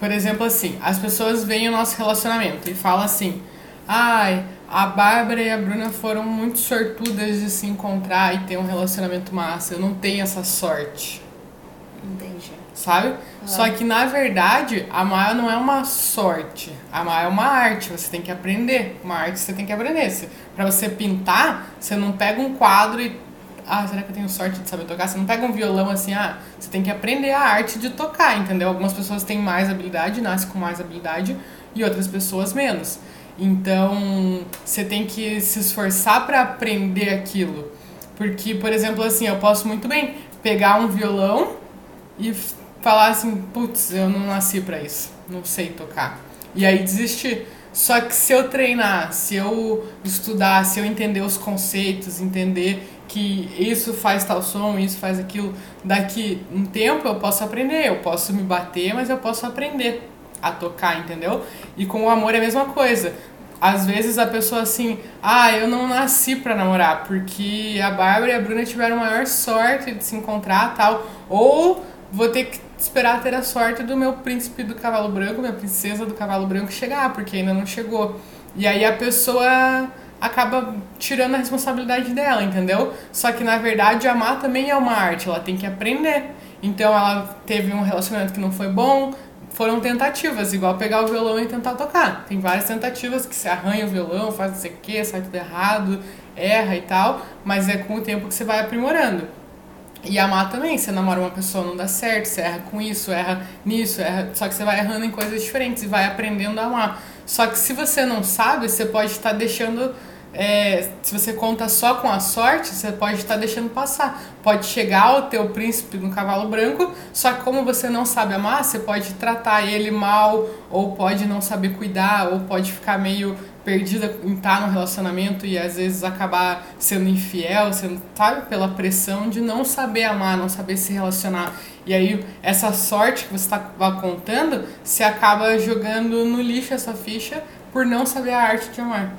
por exemplo, assim, as pessoas veem o nosso relacionamento e falam assim: ai, a Bárbara e a Bruna foram muito sortudas de se encontrar e ter um relacionamento massa. Eu não tenho essa sorte. Entendi. Sabe? Só que na verdade, amar não é uma sorte. Amar é uma arte, você tem que aprender. Uma arte você tem que aprender. Pra você pintar, você não pega um quadro e. Ah, será que eu tenho sorte de saber tocar? Você não pega um violão assim, ah, você tem que aprender a arte de tocar, entendeu? Algumas pessoas têm mais habilidade, nascem com mais habilidade, e outras pessoas menos. Então, você tem que se esforçar pra aprender aquilo. Porque, por exemplo, assim, eu posso muito bem pegar um violão e falar assim, putz, eu não nasci pra isso, não sei tocar. E aí desistir. Só que se eu treinar, se eu estudar, se eu entender os conceitos, entender que isso faz tal som, isso faz aquilo, daqui um tempo eu posso aprender, eu posso me bater, mas eu posso aprender a tocar, entendeu? E com o amor é a mesma coisa. Às vezes a pessoa assim, ah, eu não nasci pra namorar, porque a Bárbara e a Bruna tiveram maior sorte de se encontrar tal. Ou vou ter que esperar ter a sorte do meu príncipe do cavalo branco, minha princesa do cavalo branco chegar, porque ainda não chegou. E aí a pessoa acaba tirando a responsabilidade dela, entendeu? Só que na verdade amar também é uma arte, ela tem que aprender. Então ela teve um relacionamento que não foi bom, foram tentativas, igual pegar o violão e tentar tocar. Tem várias tentativas que você arranha o violão, faz não sei o que, sai tudo errado, erra e tal, mas é com o tempo que você vai aprimorando. E amar também, você namora uma pessoa, não dá certo, você erra com isso, erra nisso, erra, só que você vai errando em coisas diferentes e vai aprendendo a amar. Só que se você não sabe, você pode estar deixando. É, se você conta só com a sorte, você pode estar deixando passar. Pode chegar o teu príncipe no cavalo branco, só que como você não sabe amar, você pode tratar ele mal, ou pode não saber cuidar, ou pode ficar meio perdida em estar no relacionamento e às vezes acabar sendo infiel, sendo, sabe, pela pressão de não saber amar, não saber se relacionar. E aí, essa sorte que você está contando, você acaba jogando no lixo essa ficha por não saber a arte de amar.